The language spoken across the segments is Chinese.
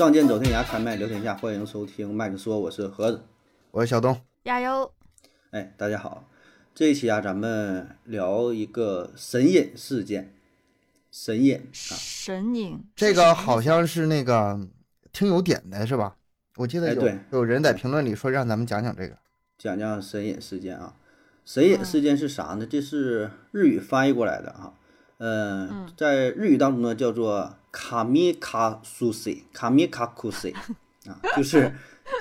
仗剑走天涯，开麦聊天下，欢迎收听麦克说，我是盒子。我是小东，加油！哎，大家好，这一期啊，咱们聊一个神隐事件。神隐啊，神隐，这个好像是那个听友点的是吧？我记得有、哎有人在评论里说让咱们讲讲这个。讲讲神隐事件啊。神隐事件是啥呢？这是日语翻译过来的啊。呃，在日语当中呢，叫做卡米卡苏西，卡米卡库西啊，就是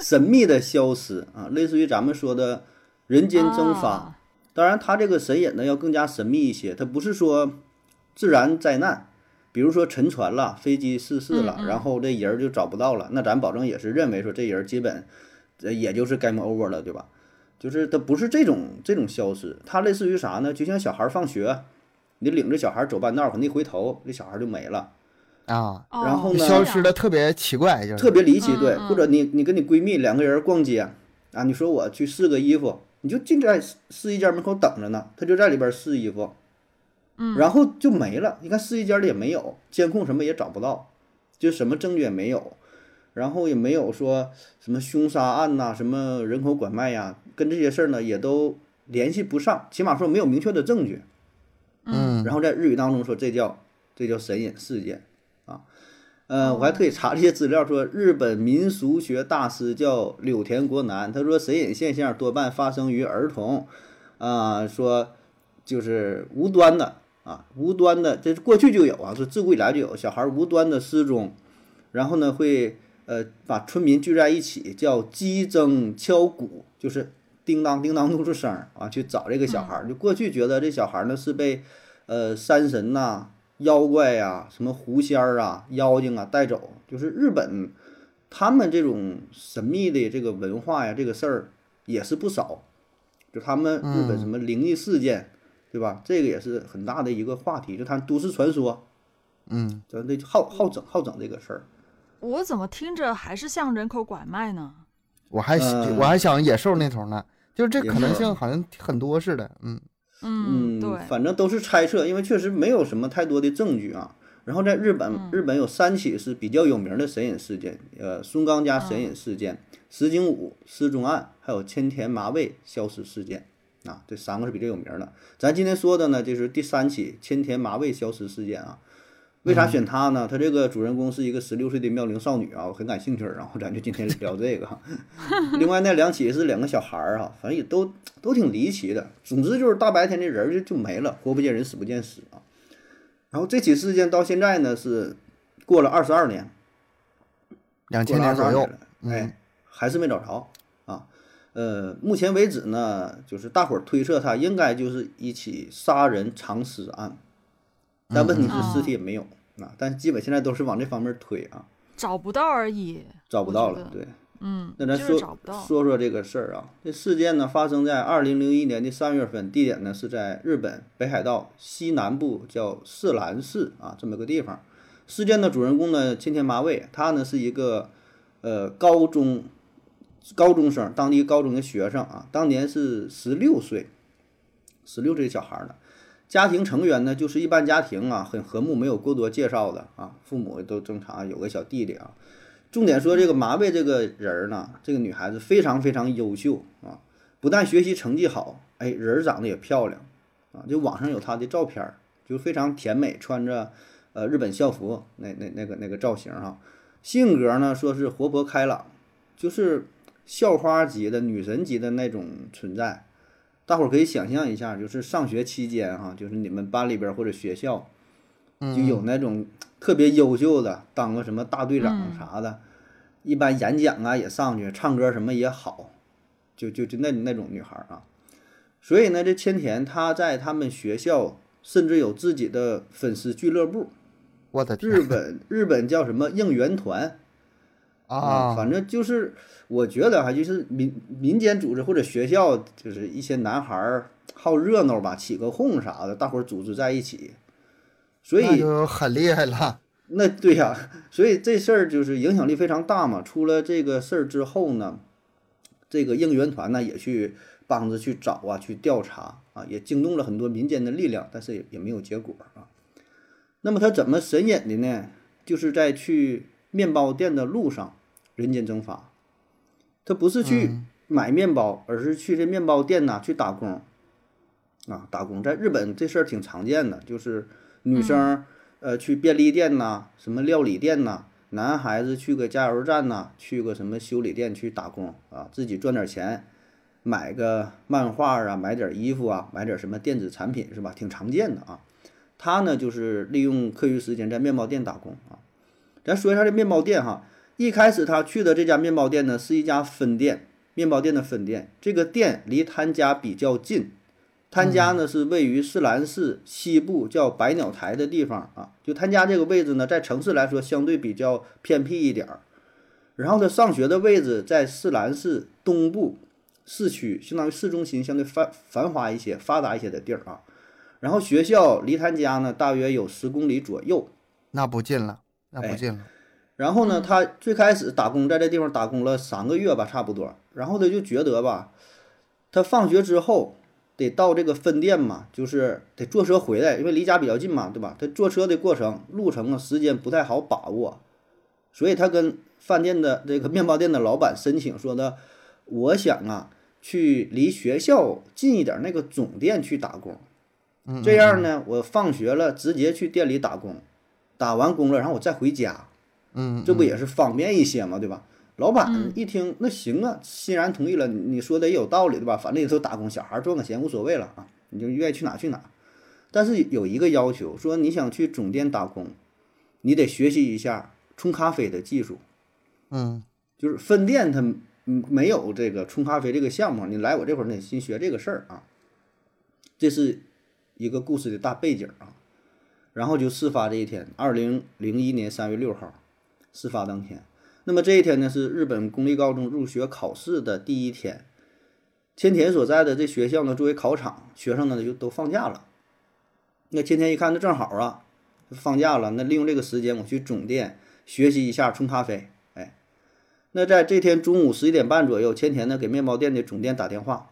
神秘的消失啊，类似于咱们说的人间蒸发。啊当然，它这个神隐呢要更加神秘一些，它不是说自然灾难，比如说沉船了、飞机失事了，嗯嗯然后这人儿就找不到了，那咱保证也是认为说这人儿基本，呃，也就是 game over 了，对吧？就是它不是这种这种消失，它类似于啥呢？就像小孩儿放学，你领着小孩儿走半道儿，可能一回头，这小孩儿就没了，啊，哦然后呢消失的特别奇怪，就是特别离奇，对。或者你你跟你闺蜜两个人逛街啊，你说我去试个衣服，你就进在试衣间门口等着呢，他就在里边试衣服，嗯，然后就没了。你看试衣间里也没有监控，什么也找不到，就什么证据也没有，然后也没有说什么凶杀案呐、什么人口拐卖呀，跟这些事儿呢也都联系不上，起码说没有明确的证据。嗯然后在日语当中说这叫这叫神隐事件啊。呃，我还特意查了一些资料，说日本民俗学大师叫柳田国男，他说神隐现象多半发生于儿童，啊、说就是无端的啊，无端的，这是过去就有啊，说自古以来就有小孩无端的失踪，然后呢会呃把村民聚在一起叫击筝敲鼓，就是叮当叮当弄出声儿啊，去找这个小孩儿。就过去觉得这小孩儿呢是被呃山神呐、妖怪呀、什么狐仙儿啊、妖精啊带走，就是日本他们这种神秘的这个文化呀，这个事儿也是不少。就他们日本什么灵异事件，对吧？这个也是很大的一个话题，就他都市传说，嗯，咱这好好整好整这个事儿。我怎么听着还是像人口拐卖呢？我还、嗯我还想野兽那头呢，就是这可能性好像很多似的。嗯嗯，对，反正都是猜测，因为确实没有什么太多的证据啊。然后在日本，嗯日本有三起是比较有名的神隐事件，呃，松冈家神隐事件、石井武失踪案，还有千田麻未消失事件啊，这三个是比较有名的。咱今天说的呢，就是第三起千田麻未消失事件啊。为啥选他呢？他这个主人公是一个十六岁的妙龄少女啊，我很感兴趣，然后咱就今天聊这个。另外那两起是两个小孩儿啊，反正也都都挺离奇的。总之就是大白天的人就就没了，活不见人，死不见尸啊。然后这起事件到现在呢是过了二十二年，两千年左右了，，哎，还是没找着啊。呃，目前为止呢，就是大伙儿推测他应该就是一起杀人藏尸案，但问题是尸体也没有啊。但基本现在都是往这方面推啊，找不到而已。找不到。了对，嗯，那咱说。说说这个事儿啊，这事件呢发生在二零零一年的三月份，地点呢是在日本北海道西南部叫四兰市啊这么个地方。事件的主人公呢千田麻未，他呢是一个呃高中高中生，当地高中的学生啊，当年是十六岁，十六岁小孩儿呢。家庭成员呢就是一般家庭啊，很和睦，没有过多介绍的啊，父母都正常，有个小弟弟啊。重点说这个麻未这个人儿呢，这个女孩子非常非常优秀啊，不但学习成绩好，哎，人儿长得也漂亮啊，就网上有她的照片儿，就非常甜美，穿着呃日本校服那那那个那个造型哈、性格呢说是活泼开朗，就是校花级的女神级的那种存在。大伙儿可以想象一下，就是上学期间哈、就是你们班里边儿或者学校，就有那种特别优秀的，当个什么大队长嗯啥的，一般演讲啊也上去，唱歌什么也好，就就就那那种女孩儿啊。所以呢，这千田她在他们学校甚至有自己的粉丝俱乐部，我的天日本日本叫什么应援团啊！反正就是我觉得哈，就是民民间组织或者学校，就是一些男孩儿好热闹吧，起个哄啥的，大伙儿组织在一起，所那以就很厉害了。那对呀、所以这事儿就是影响力非常大嘛。出了这个事儿之后呢，这个应援团呢也去帮着去找啊，去调查啊，也惊动了很多民间的力量，但是也也没有结果啊。那么他怎么神隐的呢？就是在去面包店的路上人间蒸发。他不是去嗯买面包，而是去这面包店呐去打工。啊，打工在日本这事儿挺常见的，就是女生、呃去便利店呐、什么料理店呐、男孩子去个加油站呐、去个什么修理店去打工啊，自己赚点钱，买个漫画啊，买点衣服啊，买点什么电子产品是吧？挺常见的啊。他呢就是利用课余时间在面包店打工啊。咱说一下这面包店哈，一开始他去的这家面包店呢是一家分店，面包店的分店，这个店离他家比较近。他家呢是位于市兰市西部叫百鸟台的地方啊，就他家这个位置呢，在城市来说相对比较偏僻一点儿。然后他上学的位置在市兰市东部市区，相当于市中心，相对繁繁华一些、发达一些的地儿啊。然后学校离他家呢大约有十公里左右。那不近了，那不哎近了。然后呢，他最开始打工在这地方打工了三个月吧，差不多。然后他就觉得吧，他放学之后得到这个分店嘛，就是得坐车回来，因为离家比较近嘛，对吧？他坐车的过程路程啊，时间不太好把握，所以他跟饭店的这个面包店的老板申请说的，我想啊，去离学校近一点那个总店去打工。嗯，这样呢，我放学了直接去店里打工，打完工了，然后我再回家。这不也是方便一些嘛，对吧？老板嗯一听，那行啊，欣然同意了。你你说的也有道理，对吧？反正也都打工，小孩赚个钱无所谓了啊，你就愿意去哪去哪。但是有一个要求，说你想去总店打工，你得学习一下冲咖啡的技术。嗯就是分店它嗯没有这个冲咖啡这个项目，你来我这会儿得先学这个事儿啊。这是一个故事的大背景啊。然后就事发这一天，二零零一年三月六号，事发当天。那么这一天呢，是日本公立高中入学考试的第一天。千田所在的这学校呢，作为考场，学生呢就都放假了。那千田一看，那正好啊，放假了，那利用这个时间，我去总店学习一下冲咖啡。哎，那在这天中午十一点半左右，千田呢给面包店的总店打电话，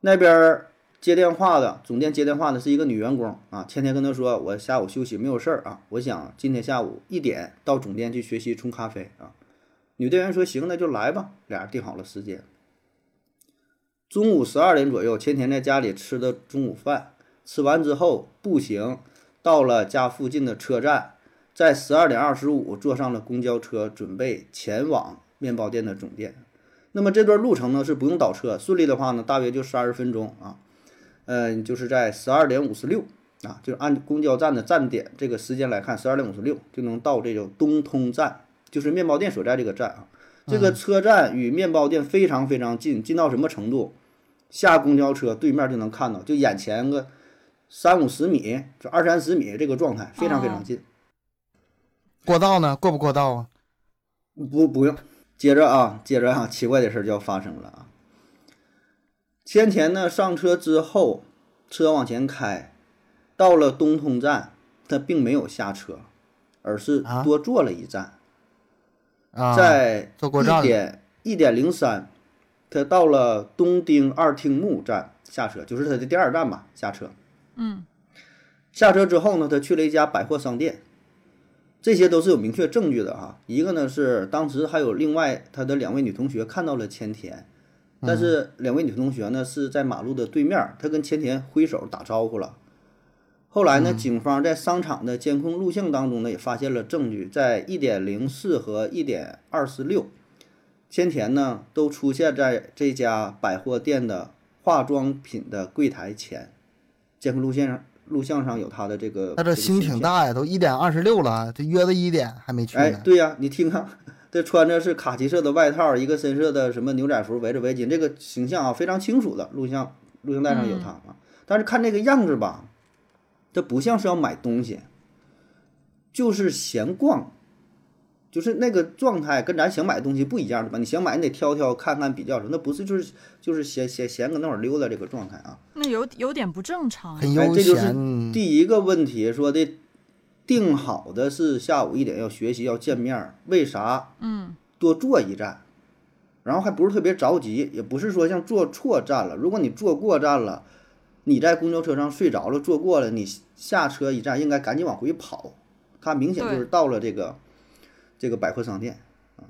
那边接电话的总店接电话的是一个女员工啊。千田跟他说：“我下午休息没有事儿啊，我想今天下午一点到总店去学习冲咖啡啊。”女店员说：“行，那就来吧。”俩人定好了时间。中午十二点左右，千田在家里吃的中午饭，吃完之后步行到了家附近的车站，在十二点二十五坐上了公交车，准备前往面包店的总店。那么这段路程呢是不用倒车，顺利的话呢大约就三十分钟啊。嗯，就是在十二点五十六啊，就是按公交站的站点这个时间来看，十二点五十六就能到这个东通站，就是面包店所在这个站啊。这个车站与面包店非常非常近，近到什么程度？下公交车对面就能看到，就眼前个三五十米，就二三十米这个状态，非常非常近。过道呢？过不过道啊？不不用，接着啊，接着啊，奇怪的事儿就要发生了啊。千田呢上车之后，车往前开，到了东通站，他并没有下车，而是啊多坐了一站，啊，在一点一点零三，他到了东丁二町目站下车，就是他的第二站吧，下车。嗯下车之后呢，他去了一家百货商店，这些都是有明确证据的哈。一个呢是当时还有另外他的两位女同学看到了千田，但是两位女同学呢是在马路的对面，她跟千田挥手打招呼了。后来呢，警方在商场的监控录像当中呢也发现了证据，在一点零四和一点二十六，千田呢都出现在这家百货店的化妆品的柜台前，监控录像上录像上有他的这个。个他这心挺大呀，都一点二十六了，这约的一点还没去哎，对呀、你听看，这穿着是卡其色的外套，一个深色的什么牛仔服，围着围巾，这个形象啊非常清楚的，录像录像带上有他啊。但是看这个样子吧，这不像是要买东西，就是闲逛，就是那个状态跟咱想买东西不一样，的吧？你想买，你得挑挑看看比较什么，那不是就是就是闲闲闲搁那会儿溜达这个状态啊。那有有点不正常很悠这就是闲。第一个问题，说的定好的是下午一点要学习要见面儿，为啥嗯多坐一站？然后还不是特别着急，也不是说像坐错站了。如果你坐过站了，你在公交车上睡着了，坐过了，你下车一站应该赶紧往回跑。他明显就是到了这个这个百货商店啊，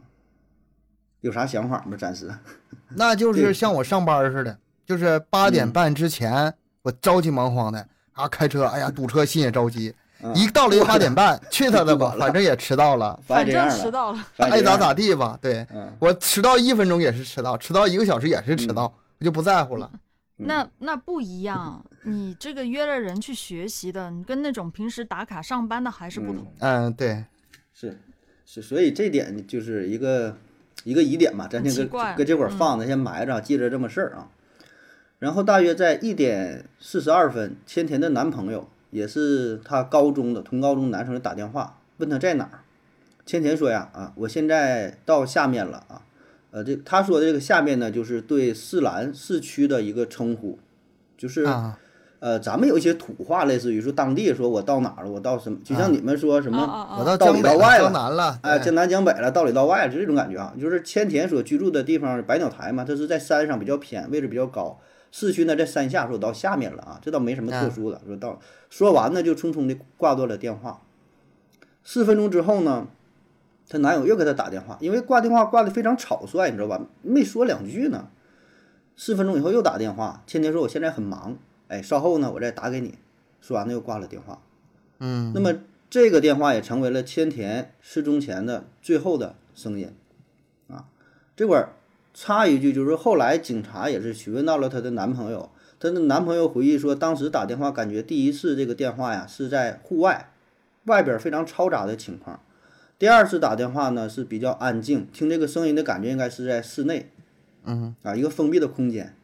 有啥想法吗？暂时 那就是像我上班儿似的，就是八点半之前，我着急忙慌的啊，开车，哎呀，堵车心也着急。啊一到了八点半，去他的吧反正也迟到了，反正迟到了。爱咋咋地吧。对。嗯，我迟到一分钟也是迟到，迟到一个小时也是迟到，我就不在乎了。嗯。那那不一样，你这个约了人去学习的，你跟那种平时打卡上班的还是不同。嗯，对，是是，所以这点就是一个一个疑点嘛，咱先搁搁这会儿嗯。放着，先埋着，记着这么事儿啊。然后大约在一点四十二分，千田的男朋友也是他高中的同高中男生就打电话问他在哪儿，千田说呀啊，我现在到下面了啊，呃，这他说的这个下面呢，就是对市兰市区的一个称呼，就是。啊，呃，咱们有一些土话，类似于说当地说我到哪儿了，我到什么，就像你们说什么，我啊！到到江北了，里到外了江南了，哎，对江南江北了，到里到外了，就这种感觉啊。就是千田所居住的地方，百鸟台嘛，它是在山上比较偏，位置比较高。市区呢在山下，说到下面了啊，这倒没什么特殊的。说到说完呢，就匆匆的挂断了电话。四分钟之后呢，她男友又给她打电话，因为挂电话挂的非常草率，你知道吧？没说两句呢。四分钟以后又打电话，千田说我现在很忙，哎，稍后呢我再打给你。说完了又挂了电话。嗯，那么这个电话也成为了千田失踪前的最后的声音，啊，这会儿插一句，就是后来警察也是询问到了她的男朋友，她的男朋友回忆说，当时打电话感觉第一次这个电话呀是在户外，外边非常嘈杂的情况，第二次打电话呢是比较安静，听这个声音的感觉应该是在室内，嗯啊，一个封闭的空间。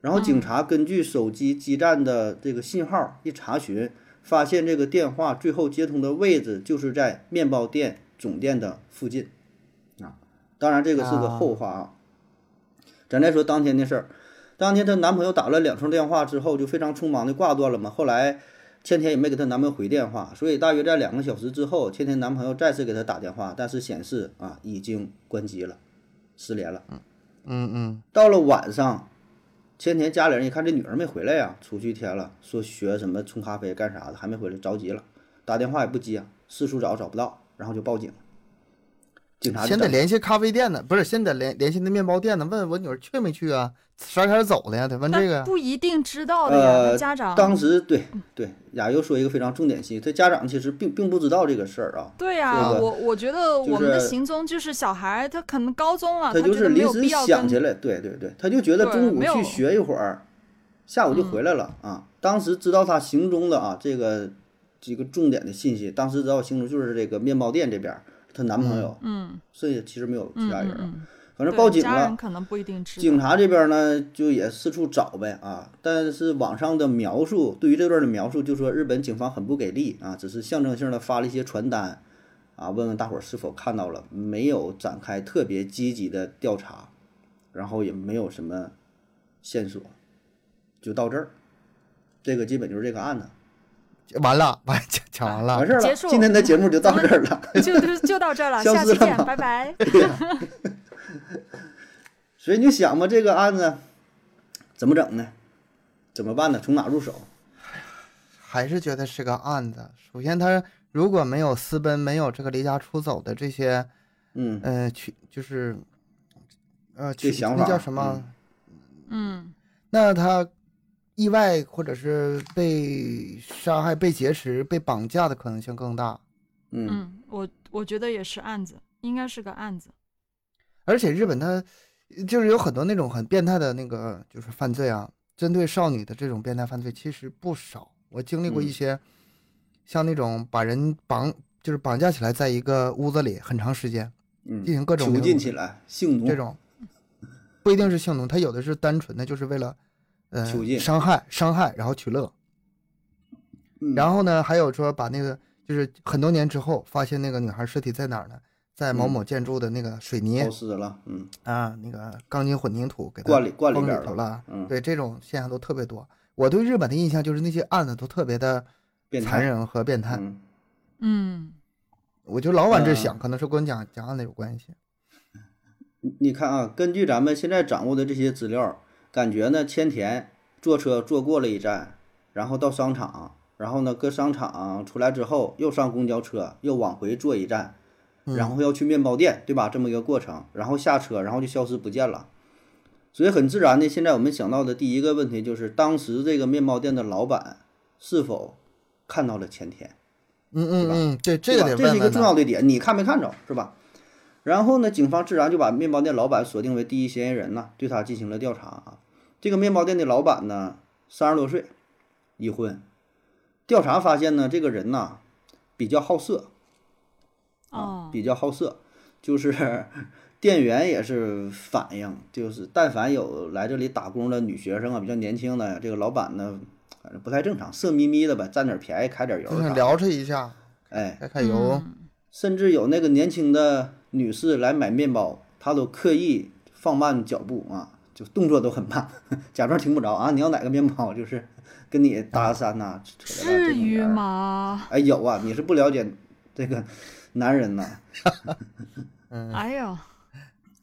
然后警察根据手机基站的这个信号一查询，发现这个电话最后接通的位置就是在面包店总店的附近，啊，当然这个是个后话啊。咱再说当天的事儿，当天她男朋友打了两通电话之后，就非常匆忙的挂断了嘛。后来千田也没给她男朋友回电话，所以大约在两个小时之后，千田男朋友再次给她打电话，但是显示啊已经关机了，失联了。嗯嗯嗯，到了晚上，千田家里人一看这女儿没回来呀，出去一天了，说学什么冲咖啡干啥的，还没回来，着急了，打电话也不接，四处找找不到，然后就报警。警察先得联系咖啡店呢，不是，先得联联系那面包店呢，问我女儿去没去啊？啥时候走的呀？得问这个呀。不一定知道的呀，呃家长。当时对对，雅又说一个非常重点信息，他家长其实并并不知道这个事儿啊，对呀、这个我我觉得我们的行踪就是小孩，他可能高中了，他就是临时想起来，对对对，他就觉得中午去学一会儿，下午就回来了、啊。当时知道他行踪的啊，这个几个重点的信息，当时知道行踪就是这个面包店这边儿，她男朋友，嗯剩下其实没有其嗯他人反正报警了，可能不一定。警察这边呢就也四处找呗啊，但是网上的描述对于这段的描述就说日本警方很不给力啊，只是象征性的发了一些传单啊，问问大伙儿是否看到了，没有展开特别积极的调查，然后也没有什么线索，就到这儿，这个基本就是这个案子，完了，完讲讲完了完。事儿了结，束今天的节目就到这儿了。就就就到这儿了，下期见，拜拜。对呀、所以你想吧，这个案子怎么整呢？怎么办呢？从哪入手？还是觉得是个案子。首先，他如果没有私奔，没有这个离家出走的这些，嗯，呃，去就是，呃，去这想法那叫什么？嗯那他意外或者是被杀害、被劫持、被绑架的可能性更大。嗯嗯，我我觉得也是案子，应该是个案子。而且日本它就是有很多那种很变态的那个就是犯罪啊，针对少女的这种变态犯罪其实不少。我经历过一嗯些，像那种把人绑就是绑架起来，在一个屋子里很长时间嗯，进行各种囚禁起来，性奴这种，不一定是性奴，他有的是单纯的就是为了呃囚禁伤害伤害然后取乐。嗯然后呢，还有说把那个就是很多年之后发现那个女孩尸体在哪儿呢？在某嗯某建筑的那个水泥了，嗯啊，那个钢筋混凝土给它灌里灌里边了里头了。嗯，对，这种现象都特别多。我对日本的印象就是那些案子都特别的，残忍和变态。嗯，嗯我就老往这嗯想，可能是跟讲讲案子有关系。你你看啊，根据咱们现在掌握的这些资料，感觉呢，千田坐车坐过了一站，然后到商场，然后呢，搁商场出来之后又上公交车，又往回坐一站，然后要去面包店，对吧？这么一个过程，然后下车，然后就消失不见了。所以很自然的，现在我们想到的第一个问题就是，当时这个面包店的老板是否看到了前田？嗯嗯嗯，对，这个这是一个重要。的点，你看没看着是吧？然后呢，警方自然就把面包店老板锁定为第一嫌疑人呢，对他进行了调查啊。这个面包店的老板呢，三十多岁，已婚。调查发现呢，这个人呐比较好色啊哦，，比较好色，就是 店员也是反映，就是但凡有来这里打工的女学生啊，比较年轻的，这个老板呢，反正不太正常，色眯眯的吧，占点便宜，揩点油聊他一下，哎，开开油。嗯甚至有那个年轻的女士来买面包，她都刻意放慢脚步啊，就动作都很慢，假装听不着啊。你要哪个面包，就是跟你搭讪呐、扯着了这至于？吗？哎，有啊，你是不了解这个男人呐，哎呦，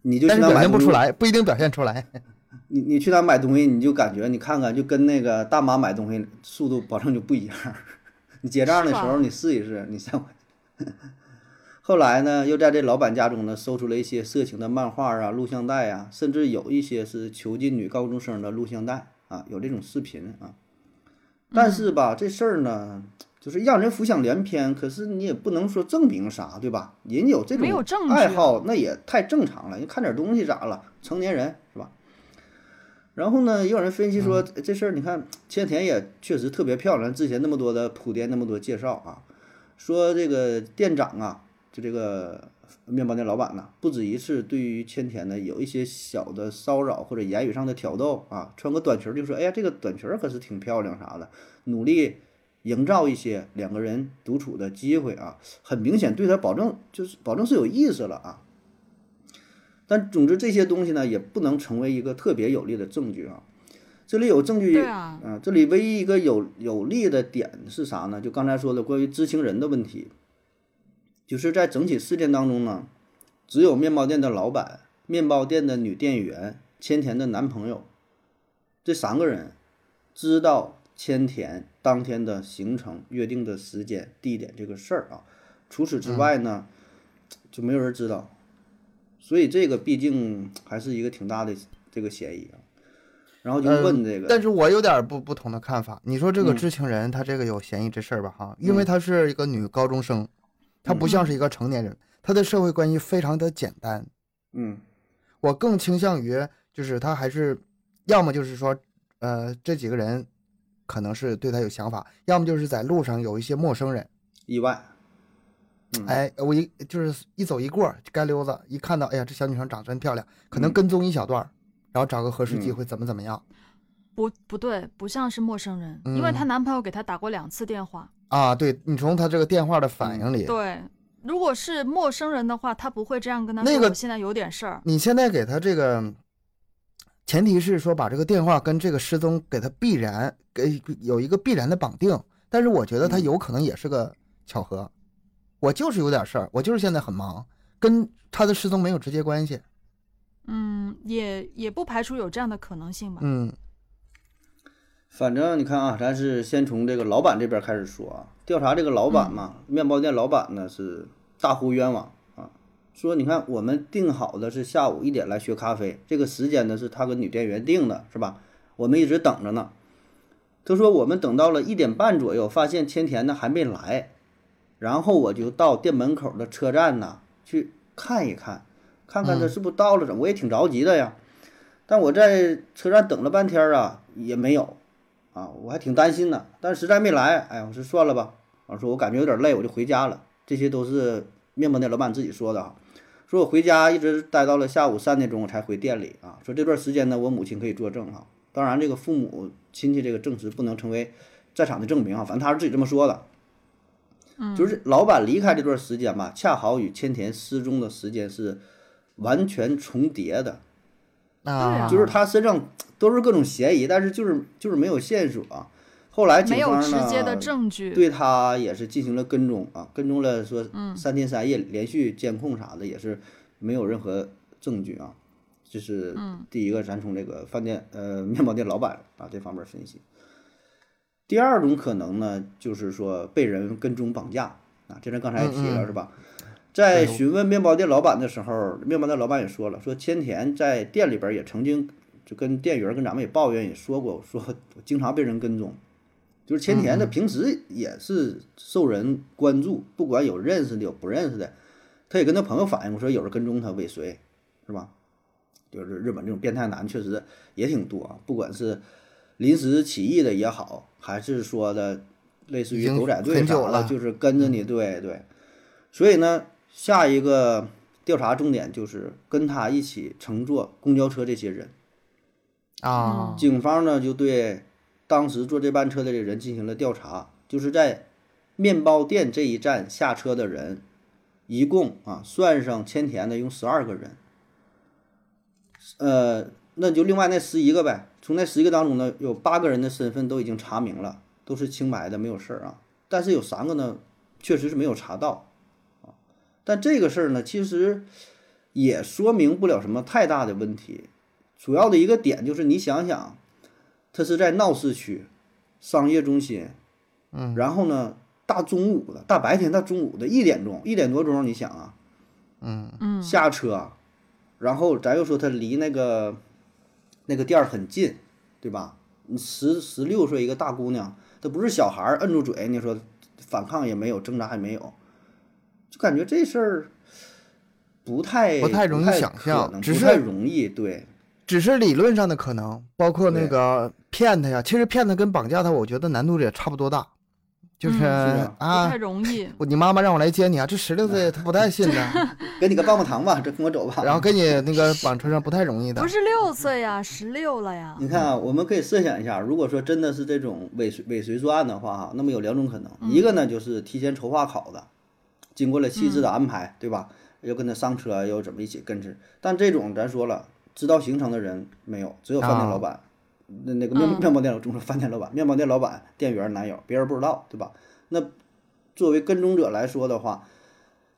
你就去那买东西，现不出来，不一定表现出来。你你去那买东西，你就感觉你看看，就跟那个大妈买东西速度保证就不一样。你结账的时候，你试一试，你下回。后来呢，又在这老板家中呢搜出了一些色情的漫画啊、录像带啊，甚至有一些是囚禁女高中生的录像带啊，有这种视频啊。但是吧，这事儿呢，就是让人浮想联翩，可是你也不能说证明啥，对吧？人有这种爱好，那也太正常了。人看点东西咋了？成年人是吧？然后呢，也有人分析说，这事儿你看千田也确实特别漂亮，之前那么多的铺垫，那么多介绍啊，说这个店长啊，就这个面包店老板呢，不止一次对于千田呢有一些小的骚扰或者言语上的挑逗啊，穿个短裙就说，哎呀，这个短裙可是挺漂亮啥的，努力营造一些两个人独处的机会啊，很明显对他保证就是保证是有意思了啊。但总之这些东西呢，也不能成为一个特别有力的证据啊。这里有证据，啊，啊，这里唯一一个有有利的点是啥呢？就刚才说的关于知情人的问题，就是在整起事件当中呢，只有面包店的老板、面包店的女店员、千田的男朋友这三个人知道千田当天的行程、约定的时间、地点这个事儿啊。除此之外呢，就没有人知道，所以这个毕竟还是一个挺大的这个嫌疑啊。然后就呃问这个，但是我有点不不同的看法。你说这个嗯知情人，他这个有嫌疑这事儿吧？哈，因为她是一个女高中生，她不像是一个成年人，他的社会关系非常的简单。嗯。我更倾向于就是他还是，要么就是说，呃，这几个人可能是对他有想法，要么就是在路上有一些陌生人，意外，嗯。哎，我一就是一走一过街溜子，一看到，哎呀，这小女生长得真漂亮，可能嗯。跟踪一小段儿，然后找个合适机嗯。会怎么怎么样。不不对，不像是陌生人，因为嗯她男朋友给她打过两次电话。啊？对你从他这个电话的反应里，对，如果是陌生人的话，他不会这样跟他说。那个现在有点事儿。你现在给他这个，前提是说把这个电话跟这个失踪给他必然给有一个必然的绑定，但是我觉得他嗯有可能也是个巧合，我就是有点事儿，我就是现在很忙，跟他的失踪没有直接关系。嗯，也也不排除有这样的可能性吧。嗯反正你看啊，咱是先从这个老板这边开始说啊，调查这个老板嘛，面包店老板呢是大呼冤枉啊，说你看我们定好的是下午一点来学咖啡，这个时间呢是他跟女店员定的，是吧？我们一直等着呢。他说我们等到了一点半左右，发现千田呢还没来，然后我就到店门口的车站呢去看一看，看看他是不是到了，我也挺着急的呀。但我在车站等了半天啊，也没有。啊，我还挺担心的，但是实在没来，哎呀，我说算了吧，我说我感觉有点累，我就回家了。这些都是面包店老板自己说的啊，说我回家一直待到了下午三点钟我才回店里啊，说这段时间呢，我母亲可以作证哈、当然这个父母亲戚这个证词不能成为在场的证明啊，反正他是自己这么说的。嗯，就是老板离开这段时间吧，恰好与千田失踪的时间是完全重叠的。啊，就是他身上都是各种嫌疑，但是就是就是没有线索、啊。后来警没有方呢直接的证据。对他也是进行了跟踪啊，跟踪了说嗯三天三夜，连续监控啥的也是没有任何证据啊。这是嗯第一个，咱从这个饭店呃面包店老板啊这方面分析。第二种可能呢，就是说被人跟踪绑架啊，这咱刚才也提了、嗯嗯是吧？在询问面包店老板的时候，面包店老板也说了，说千田在店里边也曾经就跟店员跟咱们也抱怨也说过，说经常被人跟踪。就是千田他平时也是受人关注，不管有认识的有不认识的，他也跟他朋友反映过，说有人跟踪他尾随，是吧？就是日本这种变态男确实也挺多啊，不管是临时起意的也好，还是说的类似于狗仔队啥的，就是跟着你，对对。所以呢，下一个调查重点就是跟他一起乘坐公交车这些人。啊，警方呢就对当时坐这班车的这人进行了调查，就是在面包店这一站下车的人，一共啊算上千田的，一共十二个人。呃，那就另外那十一个呗，从那十一个当中呢，有八个人的身份都已经查明了，都是清白的，没有事儿啊。但是有三个呢，确实是没有查到啊。但这个事儿呢，其实也说明不了什么太大的问题。主要的一个点就是你想想，它是在闹市区、商业中心，嗯，然后呢，大中午的、大白天、大中午的一点钟、一点多钟，你想啊，嗯嗯，下车，然后咱又说他离那个那个店儿很近，对吧？你十十六岁一个大姑娘，她不是小孩儿，摁住嘴，你说反抗也没有，挣扎也没有，就感觉这事儿不太不太容易想象只是容易，对，只是理论上的可能，包括那个骗他呀。其实骗他跟绑架他，我觉得难度也差不多大。就是嗯是的不啊太，容易。我你妈妈让我来接你啊，这十六岁他不太信的，给你个棒棒糖吧，这跟我走吧。然后给你 那个绑车上不太容易的不。是六岁呀，十六了呀。你看啊，我们可以设想一下，如果说真的是这种尾随尾随作案的话，哈，那么有两种可能，一个呢就是提前筹划好的，经过了细致的安排，对吧？又跟他上车，又怎么一起跟着。但这种咱说了，知道行程的人没有，只有饭店老板，那那个面嗯面包店老总说饭店老板、面包店老板、店员、男友，别人不知道，对吧？那作为跟踪者来说的话，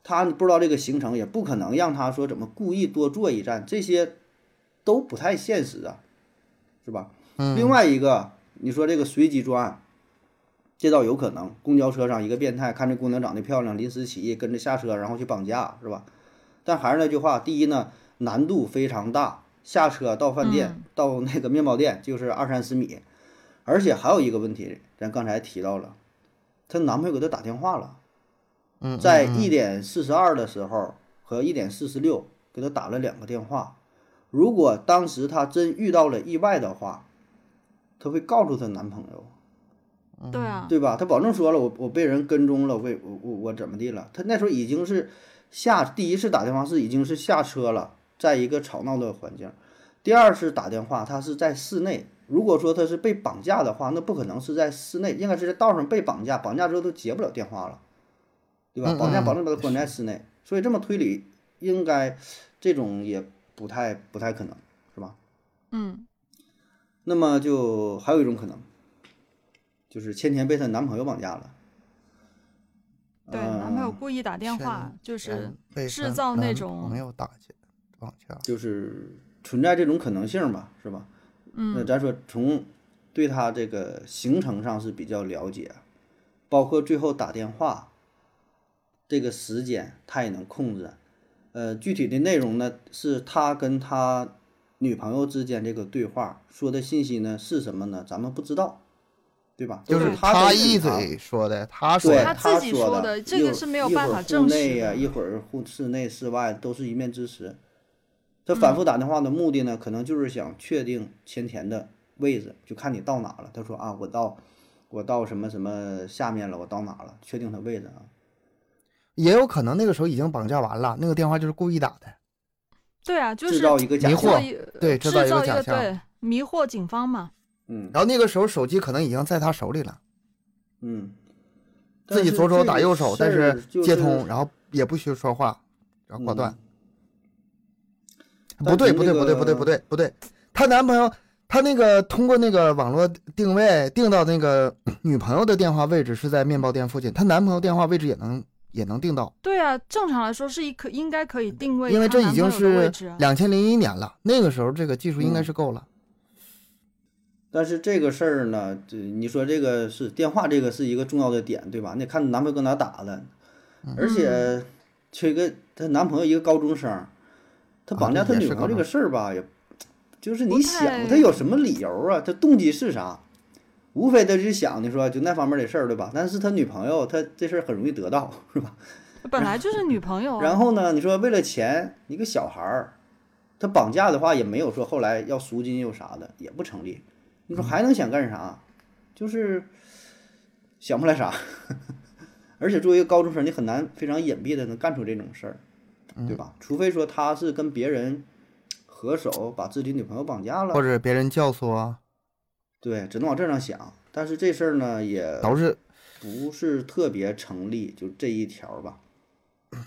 他不知道这个行程，也不可能让他说怎么故意多坐一站，这些都不太现实啊，是吧？另外一个，你说这个随机作案，这倒有可能。公交车上一个变态看这姑娘长得漂亮，临时起意跟着下车，然后去绑架，是吧？但还是那句话，第一呢，难度非常大，下车到饭店、嗯 到那个面包店就是二三十米，而且还有一个问题，咱刚才提到了，她男朋友给她打电话了。嗯，在嗯一点四十二的时候和一点四十六给她打了两个电话。如果当时她真遇到了意外的话，她会告诉她男朋友，对啊，对吧？他保证说了，我我被人跟踪了，我被我我我怎么地了？他那时候已经是下第一次打电话是已经是下车了，在一个吵闹的环境。第二次打电话，他是在室内。如果说他是被绑架的话，那不可能是在室内，应该是在道上被绑架，绑架之后都接不了电话了，对吧？嗯绑架嗯保证把他关在室内，所以这么推理，应该这种也不太不太可能，是吧？嗯，那么就还有一种可能，就是千田被她男朋友绑架了。对，嗯男朋友故意打电话，就是制造那种朋友打架绑架。就是存在这种可能性吧，是吧？那嗯咱说从对他这个行程上是比较了解，包括最后打电话这个时间他也能控制。呃，具体的内容呢是他跟他女朋友之间这个对话说的信息呢是什么呢？咱们不知道，对吧？就是是他他一嘴说的，他说的，他自己说说的这个是没有办法证实内呀、一会儿户室内、室外都是一面之词。他反嗯复打电话的目的呢，可能就是想确定千田的位置，就看你到哪了。他说啊，我到我到什么什么下面了，我到哪了，确定他位置啊。也有可能那个时候已经绑架完了，那个电话就是故意打的。对啊，就是制造一个假迷象惑对制造一个假象个对迷惑警方嘛。嗯然后那个时候手机可能已经在他手里了，嗯，自己左手打右手，但是是接通，然后也不许说话，然后挂断。嗯不对，不对，不对，不对，不对，不对。她男朋友，她那个通过那个网络定位定到那个 女朋友的电话位置是在面包店附近，她男朋友电话位置也能也能定到，对啊，正常来说是一可应该可以定位因为这已经是置啊两千零一年了，那个时候这个技术应该嗯是够了。但是这个事儿呢，这你说这个是电话，这个是一个重要的点，对吧？你看男朋友搁哪打的，而且就一个她男朋友一个高中生，他绑架他女朋友这个事儿吧，也就是你想他有什么理由啊？他动机是啥？无非他就想你说就那方面的事儿，对吧？但是他女朋友他这事儿很容易得到，是吧？本来就是女朋友。然后呢，你说为了钱，一个小孩儿，他绑架的话也没有说后来要赎金又啥的，也不成立。你说还能想干啥？就是想不来啥。而且作为一个高中生，你很难非常隐蔽的能干出这种事儿，对吧？除非说他是跟别人合手把自己女朋友绑架了，或者别人教唆啊。对，只能往这上想。但是这事儿呢，也都是不是特别成立，就这一条吧。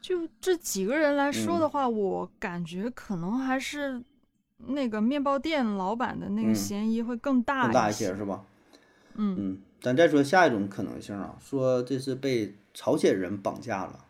就这几个人来说的话，我感觉可能还是那个面包店老板的那个嫌疑会更大更大一些，是吧？嗯嗯。咱再说下一种可能性啊，说这是被朝鲜人绑架了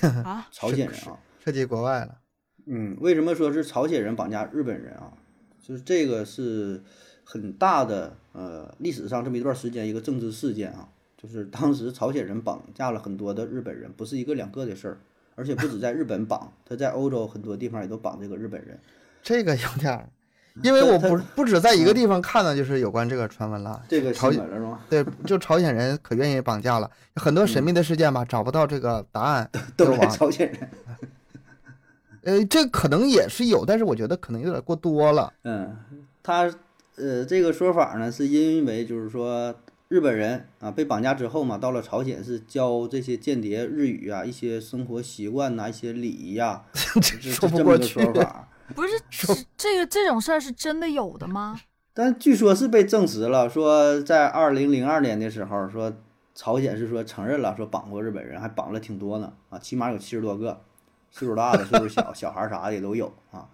啊，朝鲜人啊，涉及国外了。嗯，为什么说是朝鲜人绑架日本人啊？就是这个是很大的呃历史上这么一段时间一个政治事件啊，就是当时朝鲜人绑架了很多的日本人，不是一个两个的事儿，而且不止在日本绑，他在欧洲很多地方也都绑这个日本人。这个有点。因为我不不止在一个地方看到，就是有关这个传闻了。这个朝鲜了是吗？对，就朝鲜人可愿意绑架了，很多神秘的事件吧，找不到这个答案，都是朝鲜人。呃，这可能也是有，但是我觉得可能有点过多了。嗯，他呃这个说法呢，是因为就是说日本人啊被绑架之后嘛，到了朝鲜是教这些间谍日语啊，一些生活习惯呐，一些礼仪呀，这说不过去。不是这个这种事儿是真的有的吗？但据说是被证实了，说在二零零二年的时候，说朝鲜是说承认了，说绑过日本人，还绑了挺多呢啊，起码有七十多个，岁数大的、岁数小、小孩啥的也都有啊。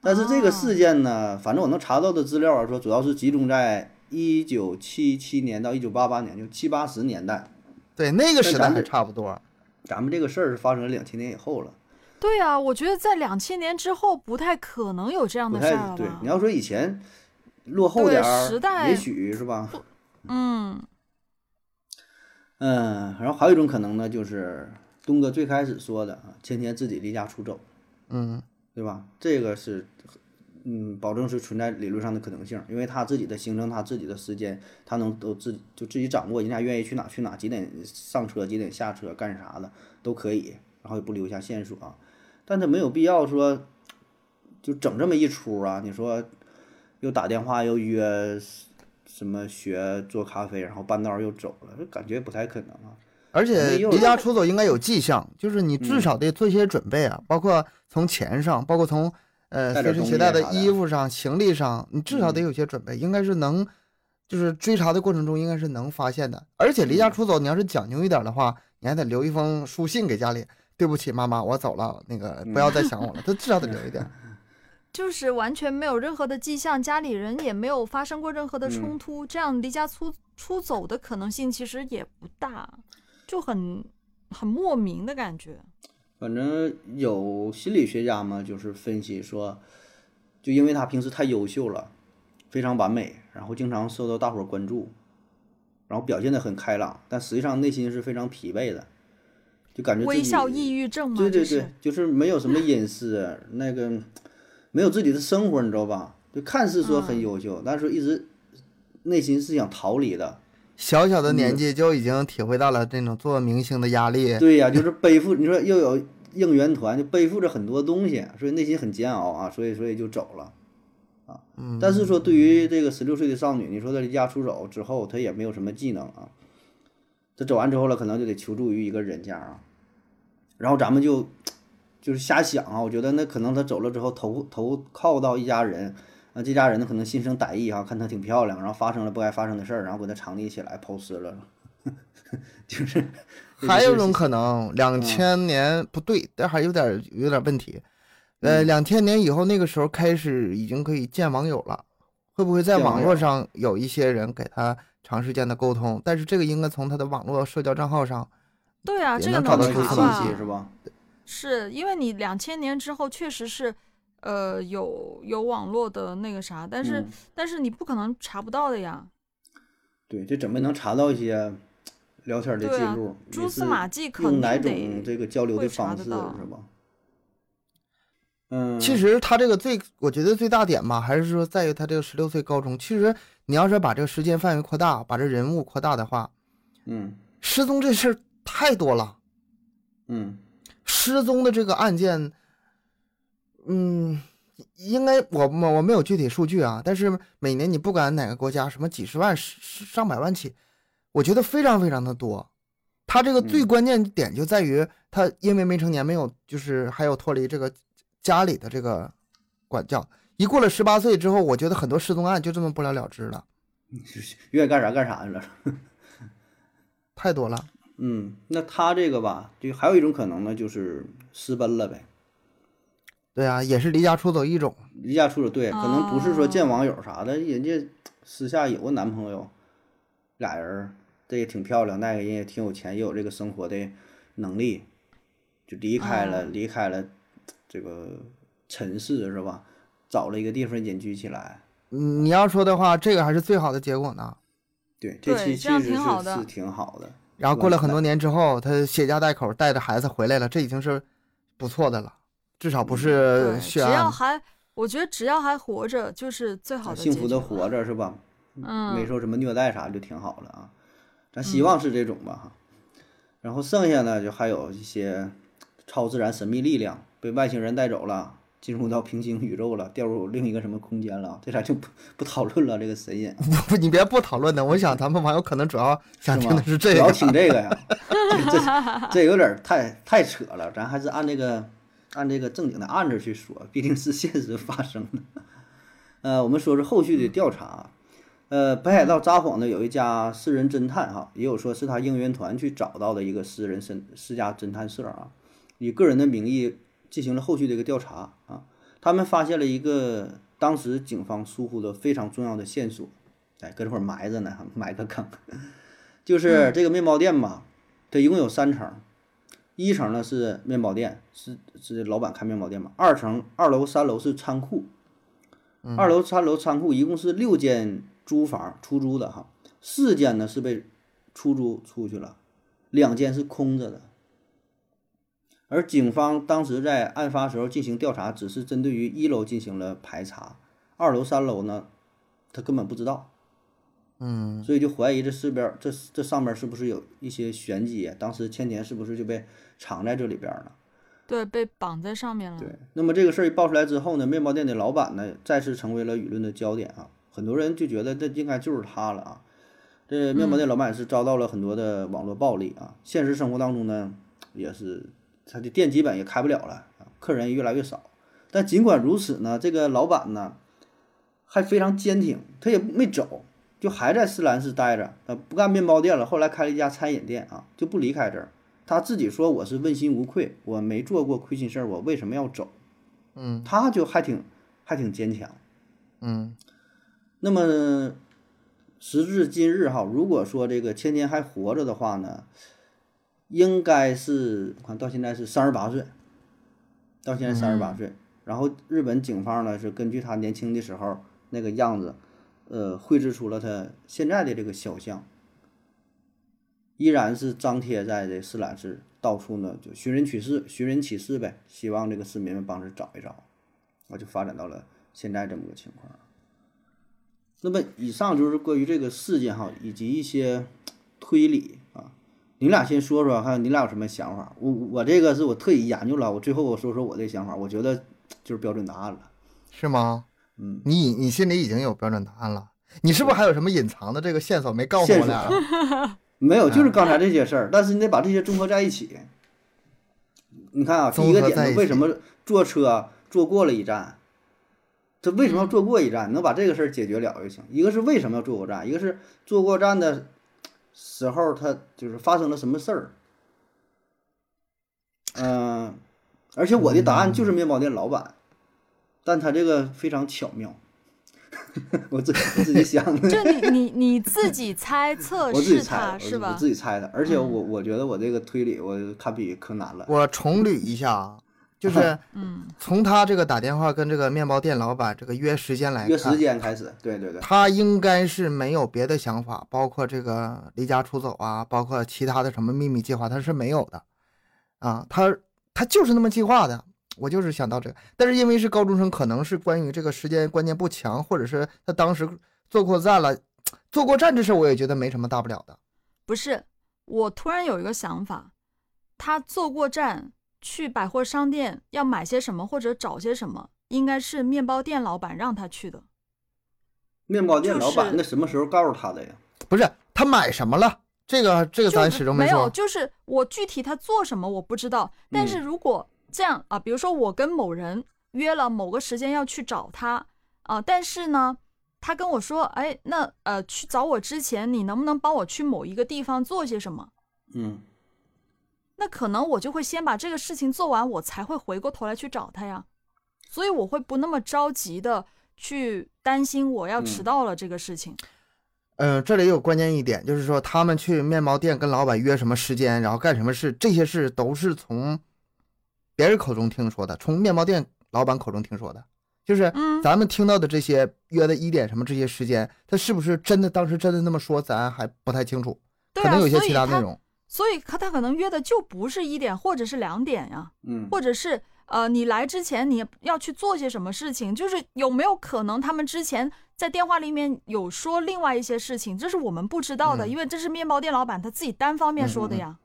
但是这个事件呢，反正我能查到的资料啊，说主要是集中在一九七七年到一九八八年，就七八十年代。对，那个时代还差不多。咱们这个事儿是发生在两千年以后了。对啊，我觉得在两千年之后不太可能有这样的事儿了对，你要说以前落后点儿，时代也许是吧？嗯嗯，然后还有一种可能呢，就是东哥最开始说的啊，芊芊自己离家出走，嗯，对吧？这个是嗯，保证是存在理论上的可能性，因为他自己的行程，他自己的时间，他能都自就自己掌握，人家愿意去哪去哪，几点上车，几点下车，干啥的都可以，然后也不留下线索。但他没有必要说，就整这么一出啊！你说又打电话又约什么学做咖啡，然后半道又走了，这感觉不太可能啊。而且离家出走应该有迹象，就是你至少得做一些准备啊，包括从钱上，包括从呃随身携带的衣服上、行李上，你至少得有些准备，应该是能，就是追查的过程中应该是能发现的。而且离家出走，你要是讲究一点的话，你还得留一封书信给家里。对不起，妈妈，我走了。那个不要再想我了。他至少得留一点。就是完全没有任何的迹象，家里人也没有发生过任何的冲突，这样离家出出走的可能性其实也不大，就很很莫名的感觉。反正有心理学家嘛，就是分析说，就因为他平时太优秀了，非常完美，然后经常受到大伙关注，然后表现的很开朗，但实际上内心是非常疲惫的。就感觉微笑抑郁症吗？对对对，就是没有什么隐私，那个没有自己的生活，你知道吧？就看似说很优秀，但是一直内心是想逃离的。小小的年纪就已经体会到了这种做明星的压力。对呀，就是背负你说又有应援团，就背负着很多东西，所以内心很煎熬啊，所以所以就走了啊。嗯。但是说对于这个十六岁的少女，你说她离家出走之后，她也没有什么技能啊。这走完之后了，可能就得求助于一个人家啊，然后咱们就就是瞎想啊，我觉得那可能他走了之后投投靠到一家人，啊，这家人呢可能心生歹意哈，看她挺漂亮，然后发生了不该发生的事儿，然后给她藏匿起来抛尸了，就是。还有一种可能，两千年不对，但还有点有点问题，呃，两千年以后那个时候开始已经可以见网友了，会不会在网络上有一些人给他？长时间的沟通，但是这个应该从他的网络社交账号上，对啊，这个能查吧？是吧？是因为你两千年之后确实是，呃，有有网络的那个啥，但是但是你不可能查不到的呀。对，这准备能查到一些聊天的记录，蛛丝马迹，用哪种这个交流的方式是吧？嗯，其实他这个最，我觉得最大点吧，还是说在于他这个十六岁高中。其实你要是把这个时间范围扩大，把这人物扩大的话，嗯，失踪这事儿太多了，嗯，失踪的这个案件，嗯，应该我我我没有具体数据啊，但是每年你不管哪个国家，什么几十万、上百万起，我觉得非常非常的多。他这个最关键点就在于他因为没成年，没有就是还有脱离这个。家里的这个管教，一过了十八岁之后，我觉得很多失踪案就这么不了了之了。愿意干啥干啥去了，太多了。嗯，那他这个吧，就还有一种可能呢，就是私奔了呗。对啊，也是离家出走一种。离家出走，对，可能不是说见网友啥的，人家私下有个男朋友，俩人这也挺漂亮，那个人也挺有钱，也有这个生活的能力，就离开了，离开了。这个城市是吧？找了一个地方隐居起来。你要说的话，这个还是最好的结果呢。对，这期其实是是挺好的。然后过了很多年之后，他携家带口带着孩子回来了，这已经是不错的了，至少不是血案。只要还，我觉得只要还活着，就是最好的。幸福的活着是吧？嗯，没受什么虐待啥就挺好了啊。咱希望是这种吧哈。然后剩下呢，就还有一些超自然神秘力量。被外星人带走了，进入到平行宇宙了，掉入另一个什么空间了？这咱就不不讨论了。这个神隐，不，你别不讨论的。我想咱们网友可能主要想听的是这个，主要听这个呀。这这有点太太扯了，咱还是按这个按这个正经的案子去说，毕竟是现实发生的。呃，我们说是后续的调查。呃，北海道札幌的有一家私人侦探哈，也有说是他应援团去找到的一个私人私私家侦探社啊，以个人的名义。进行了后续的一个调查啊，他们发现了一个当时警方疏忽的非常重要的线索，哎，搁这会儿埋着呢，埋个坑，就是这个面包店嘛，它一共有三层，一层呢是面包店，是是老板开面包店嘛，二层、二楼、三楼是仓库，二楼、三楼仓库一共是六间租房出租的哈，四间呢是被出租出去了，两间是空着的。而警方当时在案发时候进行调查，只是针对于一楼进行了排查，二楼、三楼呢，他根本不知道，嗯，所以就怀疑这四边这这上面是不是有一些玄机？当时千田是不是就被藏在这里边了？对，被绑在上面了。对，那么这个事儿一爆出来之后呢，面包店的老板呢，再次成为了舆论的焦点啊，很多人就觉得这应该就是他了啊。这面包店老板是遭到了很多的网络暴力啊，现实生活当中呢，也是。他的店基本也开不了了客人越来越少。但尽管如此呢，这个老板呢还非常坚挺，他也没走，就还在思兰市待着。他不干面包店了，后来开了一家餐饮店啊，就不离开这儿。他自己说：“我是问心无愧，我没做过亏心事儿，我为什么要走？”嗯，他就还挺还挺坚强。嗯，那么时至今日哈，如果说这个千年还活着的话呢？应该是我看到现在是三十八岁，到现在三十八岁。然后日本警方呢是根据他年轻的时候那个样子，呃，绘制出了他现在的这个肖像，依然是张贴在这市览市，到处呢就寻人启事，寻人启事呗，希望这个市民们帮着找一找，我就发展到了现在这么个情况。那么以上就是关于这个事件哈，以及一些推理。你俩先说说，看你俩有什么想法？我我这个是我特意研究了，我最后我说说我的想法，我觉得就是标准答案了，是吗？嗯，你你心里已经有标准答案了，你是不是还有什么隐藏的这个线索没告诉我俩？没有，就是刚才这些事儿，但是你得把这些综合在一起。你看啊，第一个点，为什么坐车坐过了一站？这为什么要坐过一站？能把这个事儿解决了就行。一个是为什么要坐过站，一个是坐过站的。时候他就是发生了什么事儿，嗯，而且我的答案就是面包店老板，但他这个非常巧妙，我自我自己想的，就你你你自己猜测 是他是吧？我自己猜的，而且我我觉得我这个推理我堪比柯南了。我重捋一下啊，就是嗯，从他这个打电话跟这个面包店老板这个约时间来约时，间开始，对对对，他应该是没有别的想法，包括这个离家出走啊，包括其他的什么秘密计划，他是没有的啊，他他就是那么计划的。我就是想到这个，但是因为是高中生，可能是关于这个时间观念不强，或者是他当时坐过站了，坐过站这事我也觉得没什么大不了的。不是，我突然有一个想法，他坐过站去百货商店要买些什么或者找些什么，应该是面包店老板让他去的。面包店老板就是那什么时候告诉他的呀？不是他买什么了？这个这个咱始终没有。就是我具体他做什么我不知道。但是如果这样啊，比如说我跟某人约了某个时间要去找他啊，但是呢，他跟我说，哎，那呃去找我之前，你能不能帮我去某一个地方做些什么？嗯，那可能我就会先把这个事情做完，我才会回过头来去找他呀。所以我会不那么着急的去担心我要迟嗯到了这个事情。嗯，这里有关键一点，就是说他们去面包店跟老板约什么时间，然后干什么事，这些事都是从别人口中听说的，从面包店老板口中听说的。就是嗯咱们听到的这些约的一点什么这些时间，他是不是真的当时真的那么说，咱还不太清楚，啊，可能有些其他内容。所以他他可能约的就不是一点或者是两点呀，嗯，或者是呃你来之前你要去做些什么事情，就是有没有可能他们之前在电话里面有说另外一些事情，这是我们不知道的，嗯因为这是面包店老板他自己单方面说的呀。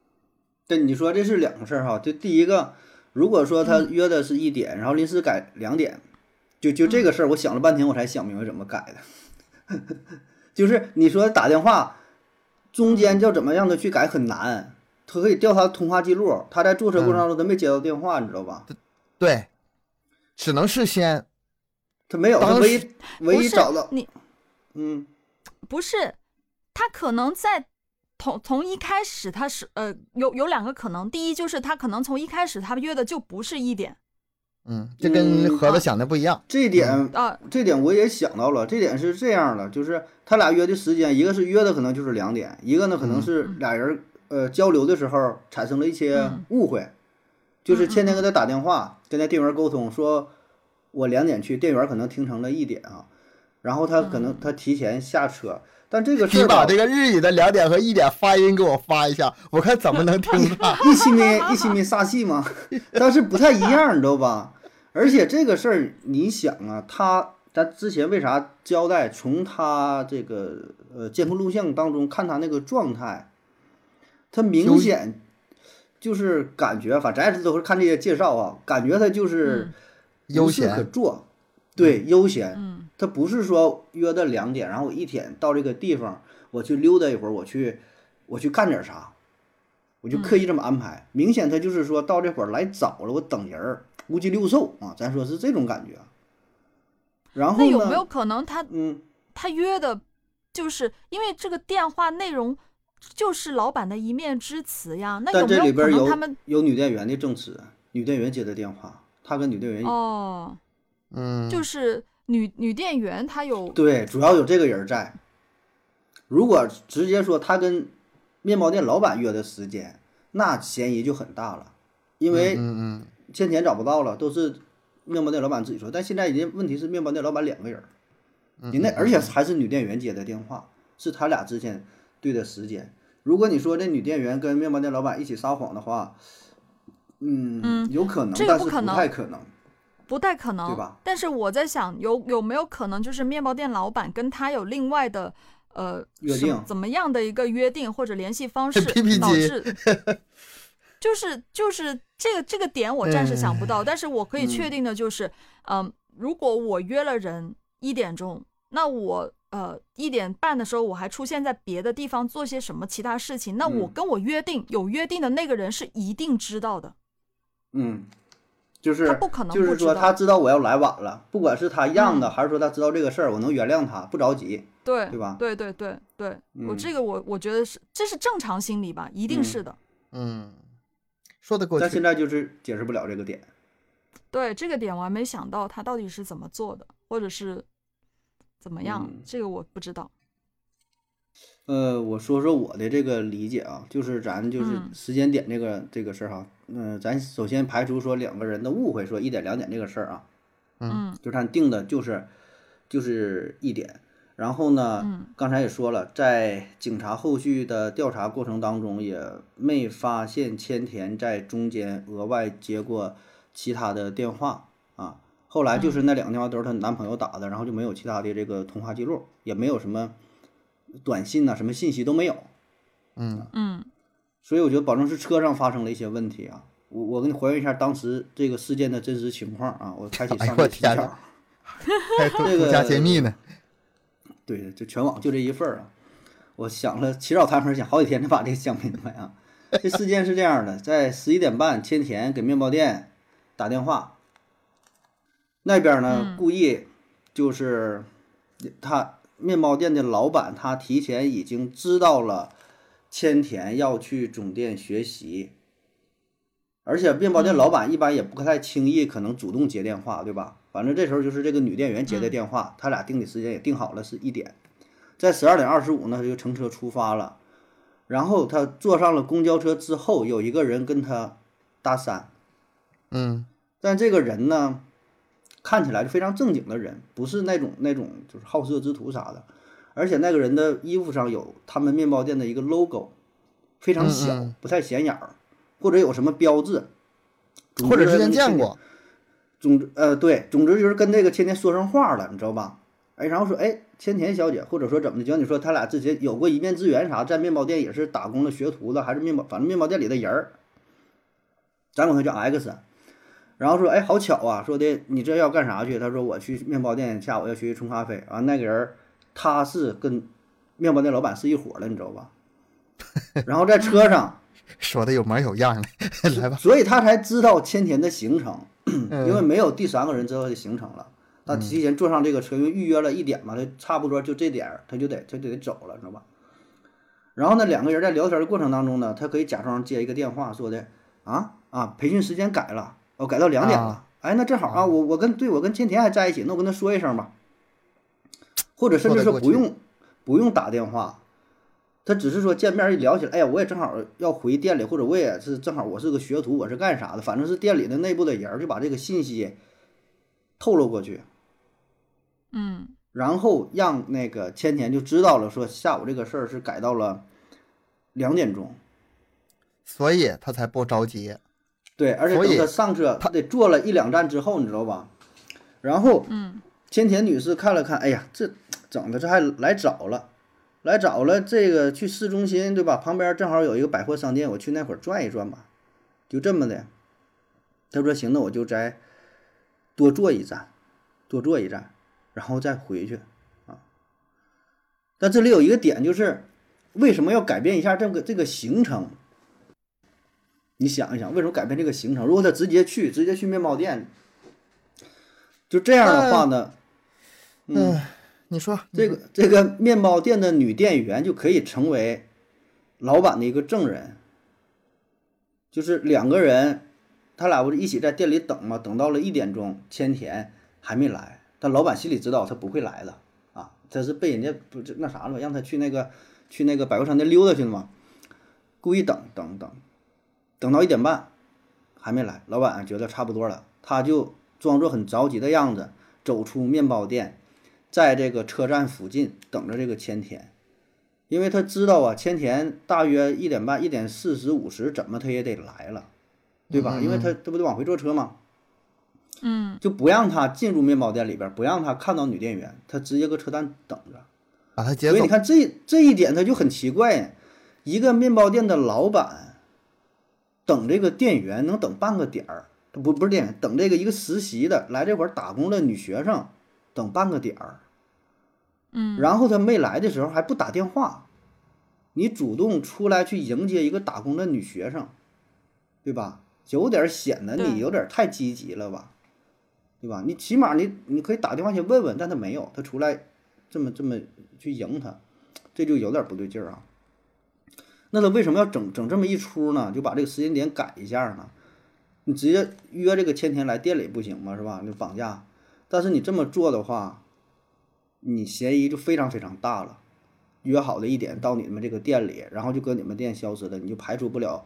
对，你说这是两个事儿哈。就第一个，如果说他约的是一点，然后临时改两点，就就这个事儿，我想了半天，我才想明白怎么改的。就是你说打电话中间要怎么让他去改很难，他可以调他通话记录，他在坐车过程当中他没接到电话，你知道吧？对，只能事先。他没有，他唯一唯一找到，你嗯，不是，他可能在从从一开始他是呃有有两个可能，第一就是他可能从一开始他约的就不是一点嗯，这跟嗯盒子啊想的不一样。这一点啊、这点我也想到了，这点是这样的，就是他俩约的时间，一个是约的可能就是两点，一个呢可能是俩人呃交流的时候产生了一些嗯误会，就是天天给他打电话，跟那店员沟通说，我两点去，店员可能听成了一点啊，然后他可能他提前下车，但这个事把这个日语的两点和一点发音给我发一下，我看怎么能听出来。一起没一起没撒气吗？但是不太一样，你知道吧？而且这个事儿，你想啊，他咱之前为啥交代？从他这个呃监控录像当中看他那个状态，他明显就是感觉，反正咱也是都是看这些介绍啊，感觉他就是悠无事可闲，做，对，悠闲。嗯他不是说约的两点，然后我一天到这个地方，我去溜达一会儿，我去我去干点啥，我就刻意这么安排。明显他就是说到这会儿来早了，我等人儿，无鸡六兽啊，咱说是这种感觉。然后？那有没有可能他嗯，他约的，就是因为这个电话内容就是老板的一面之词呀？那有没有可里边有能他们有女店员的证词，女店员接的电话，他跟女店员、哦，嗯，就是女女店员她有对，主要有这个人在。如果直接说他跟面包店老板约的时间，那嫌疑就很大了，因为嗯嗯欠钱找不到了，都是面包店老板自己说。但现在人家问题是面包店老板两个人儿，嗯，人家而且还是女店员接的电话，是他俩之间对的时间。如果你说这女店员跟面包店老板一起撒谎的话，嗯，嗯有可能，这个但是不不可能太可能。不太可能，对吧但是我在想，有有没有可能就是面包店老板跟他有另外的呃什约定怎么样的一个约定或者联系方 式，导致就是就是这个这个点我暂时想不到，但是我可以确嗯。定的就是，嗯、如果我约了人一点钟，那我。呃，一点半的时候我还出现在别的地方做些什么其他事情，那我嗯。跟我约定有约定的那个人是一定知道的，嗯，就是他不可能就是说他知道我要来晚了，不管是他让的，还是说他知道这个事儿，我能原谅他，不着急。对对吧？对对对对，我嗯。这个我我觉得是这是正常心理吧，一定嗯。是的。嗯，说得过去但现。在就是解释不了这个点。对这个点我还没想到他到底是怎么做的，或者是怎么样，嗯这个我不知道。呃，我说说我的这个理解啊，就是咱就是时间点这个这个事儿哈，嗯，咱首先排除说两个人的误会，说一点两点这个事儿啊，嗯，就咱定的就是就是一点，然后呢，刚才也说了，在警察后续的调查过程当中，也没发现千田在中间额外接过其他的电话啊，后来就是那两个电话都是她男朋友打的，然后就没有其他的这个通话记录，也没有什么。短信呐，什么信息都没有，嗯嗯，所以我觉得保证是车上发生了一些问题啊。我我给你还原一下当时这个事件的真实情况啊。我开启上这技巧，还独家揭秘呢。对，就全网就这一份儿啊。我想了起早贪黑想好几天才把这个想明白啊。这事件是这样的，在十一点半，千田给面包店打电话，那边呢故意就是他。面包店的老板他提前已经知道了千田要去总店学习，而且面包店老板一般也不太轻易可能主动接电话，对吧？反正这时候就是这个女店员接的电话，他俩定的时间也定好了是一点，在十二点二十五呢就乘车出发了，然后他坐上了公交车之后，有一个人跟他搭讪，嗯，但这个人呢？看起来就非常正经的人，不是那种那种就是好色之徒啥的，而且那个人的衣服上有他们面包店的一个 logo，非常小，不太显眼儿，或者有什么标志，或者之前见过。总之，呃，对，总之就是跟这个千田说上话了，你知道吧？哎，然后说，哎，千田小姐，或者说怎么的？就像你说，他俩之前有过一面之缘啥，在面包店也是打工的学徒子，还是面包，反正面包店里的人儿，咱管他叫 X。然后说，哎，好巧啊！说的你这要干啥去？他说我去面包店，下午要去冲咖啡。完，那个人他是跟面包店老板是一伙的，你知道吧？然后在车上 说的有模有样的，来吧。所以他才知道千田的行程，因为没有第三个人知道他的行程了。他提前坐上这个车，因为预约了一点嘛，他差不多就这点儿，他就得他就得走了，知道吧？然后呢，两个人在聊天的过程当中呢，他可以假装接一个电话，说的啊啊，培训时间改了。哦，改到两点了，哎，那正好啊，我我跟对我跟千田还在一起，那我跟他说一声吧，或者甚至说不用不用打电话，他只是说见面一聊起来，哎呀，我也正好要回店里，或者我也是正好我是个学徒，我是干啥的，反正是店里的内部的人就把这个信息透露过去，嗯，然后让那个千田就知道了，说下午这个事儿是改到了两点钟，所以他才不着急。对，而且等他上车，他得坐了一两站之后，你知道吧？然后，嗯，千田女士看了看，哎呀，这整的这还来早了，来早了，这个去市中心对吧？旁边正好有一个百货商店，我去那会儿转一转吧，就这么的。他说行，那我就再多坐一站，多坐一站，然后再回去啊。但这里有一个点，就是为什么要改变一下这个这个行程？你想一想，为什么改变这个行程？如果他直接去，直接去面包店，就这样的话呢？嗯，你说这个这个面包店的女店员就可以成为老板的一个证人，就是两个人，他俩不是一起在店里等吗？等到了一点钟，千田还没来，但老板心里知道他不会来的啊，他是被人家不那啥了，让他去那个去那个百货商店溜达去了嘛，故意等等等。等到一点半，还没来，老板觉得差不多了，他就装作很着急的样子走出面包店，在这个车站附近等着这个千田，因为他知道啊，千田大约一点半、一点四十五十，怎么他也得来了，对吧？因为他这不得往回坐车吗？嗯，就不让他进入面包店里边，不让他看到女店员，他直接搁车站等着，把他接走。所以你看这这一点他就很奇怪，一个面包店的老板。等这个店员能等半个点儿，不不是店员，等这个一个实习的来这块儿打工的女学生，等半个点儿，嗯，然后他没来的时候还不打电话，你主动出来去迎接一个打工的女学生，对吧？有点显得你有点太积极了吧，对吧？你起码你你可以打电话去问问，但他没有，他出来这么这么去迎他，这就有点不对劲儿啊。那他为什么要整整这么一出呢？就把这个时间点改一下呢？你直接约这个千田来店里不行吗？是吧？你绑架，但是你这么做的话，你嫌疑就非常非常大了。约好的一点到你们这个店里，然后就搁你们店消失了，你就排除不了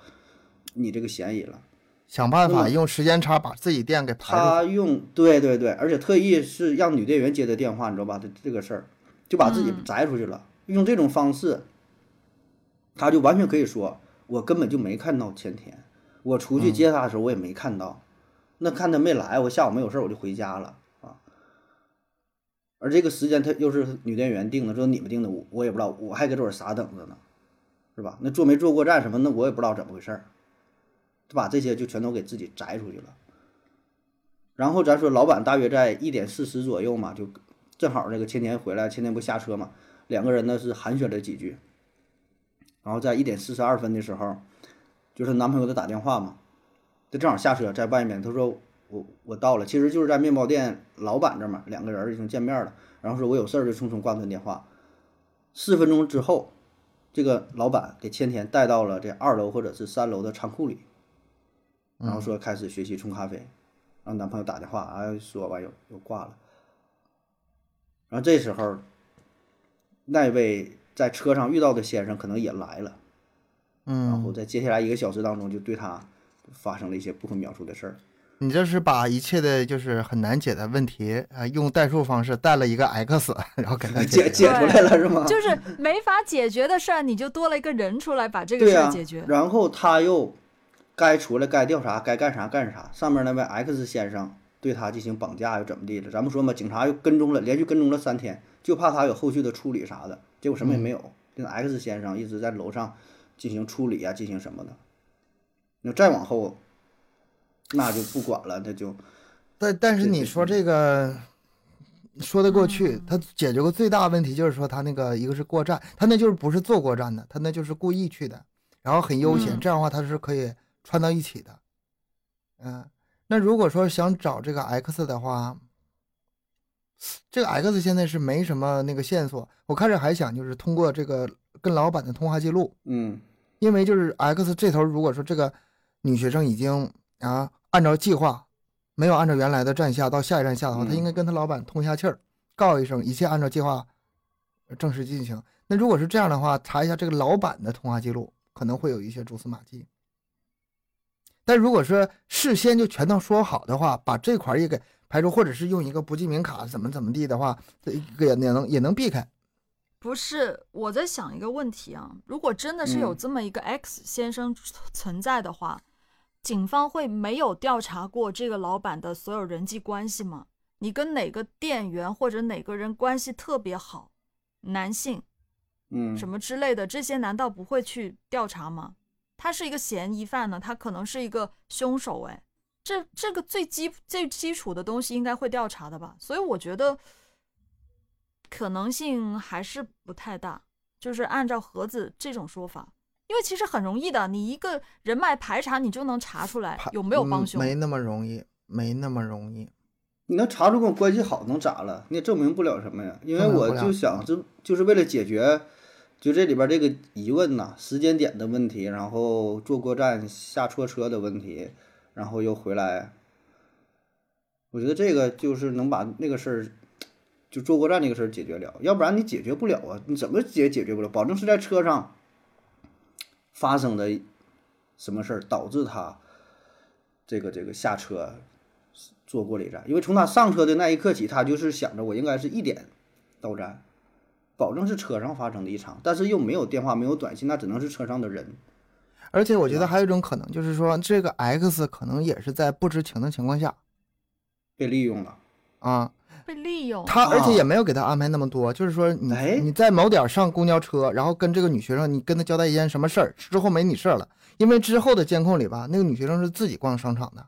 你这个嫌疑了。想办法用时间差把自己店给排。他用对对对，而且特意是让女店员接的电话，你知道吧？这这个事儿就把自己摘出去了。用这种方式，他就完全可以说，我根本就没看到前天，我出去接他的时候我也没看到，那看他没来，我下午没有事儿我就回家了啊。而这个时间他又是女店员定的，说你们定的，我我也不知道，我还搁这会儿傻等着呢，是吧？那坐没坐过站什么，那我也不知道怎么回事儿。他把这些就全都给自己摘出去了，然后咱说老板大约在一点四十左右嘛，就正好那个千年回来，千年不下车嘛，两个人呢是寒暄了几句，然后在一点四十二分的时候，就是男朋友他打电话嘛，他正好下车在外面，他说我我到了，其实就是在面包店老板这嘛，两个人已经见面了，然后说我有事儿就匆匆挂断电话，四分钟之后，这个老板给千田带到了这二楼或者是三楼的仓库里。然后说开始学习冲咖啡，让男朋友打电话，哎说完又又挂了。然后这时候，那位在车上遇到的先生可能也来了，嗯，然后在接下来一个小时当中，就对他发生了一些不可描述的事儿。你这是把一切的就是很难解的问题啊，用代数方式带了一个 x，然后给他解解出来了是吗？就是没法解决的事儿，你就多了一个人出来把这个事儿解决。然后他又。该出来该调查该干啥干啥。上面那位 X 先生对他进行绑架又怎么地了？咱们说嘛，警察又跟踪了，连续跟踪了三天，就怕他有后续的处理啥的。结果什么也没有。这个 X 先生一直在楼上进行处理啊，进行什么的。那再往后，那就不管了，那就。但但是你说这个说得过去，他解决过最大问题就是说他那个一个是过站，他那就是不是坐过站的，他那就是故意去的，然后很悠闲，这样的话他是可以。串到一起的，嗯，那如果说想找这个 X 的话，这个 X 现在是没什么那个线索。我开始还想就是通过这个跟老板的通话记录，嗯，因为就是 X 这头如果说这个女学生已经啊按照计划，没有按照原来的站下到下一站下的话，他应该跟他老板通一下气儿，告一声一切按照计划正式进行。那如果是这样的话，查一下这个老板的通话记录，可能会有一些蛛丝马迹。但如果说事先就全都说好的话，把这块也给排除，或者是用一个不记名卡怎么怎么地的话，这个也能也能避开。不是我在想一个问题啊，如果真的是有这么一个 X 先生存在的话，警方会没有调查过这个老板的所有人际关系吗？你跟哪个店员或者哪个人关系特别好，男性，嗯，什么之类的，这些难道不会去调查吗？他是一个嫌疑犯呢，他可能是一个凶手，哎，这这个最基最基础的东西应该会调查的吧？所以我觉得可能性还是不太大，就是按照盒子这种说法，因为其实很容易的，你一个人脉排查，你就能查出来有没有帮凶。没那么容易，没那么容易。你能查出跟我关系好，能咋了？你也证明不了什么呀？因为我就想，就就是为了解决。就这里边这个疑问呐，时间点的问题，然后坐过站下错车的问题，然后又回来，我觉得这个就是能把那个事儿，就坐过站那个事儿解决了，要不然你解决不了啊，你怎么解解决不了？保证是在车上发生的什么事儿导致他这个这个下车坐过一站，因为从他上车的那一刻起，他就是想着我应该是一点到站。保证是车上发生的一场，但是又没有电话，没有短信，那只能是车上的人。而且我觉得还有一种可能，就是说这个 X 可能也是在不知情的情况下被利用了啊，被利用。他而且也没有给他安排那么多，就是说你你在某点上公交车，然后跟这个女学生，你跟他交代一件什么事儿，之后没你事儿了。因为之后的监控里吧，那个女学生是自己逛商场的，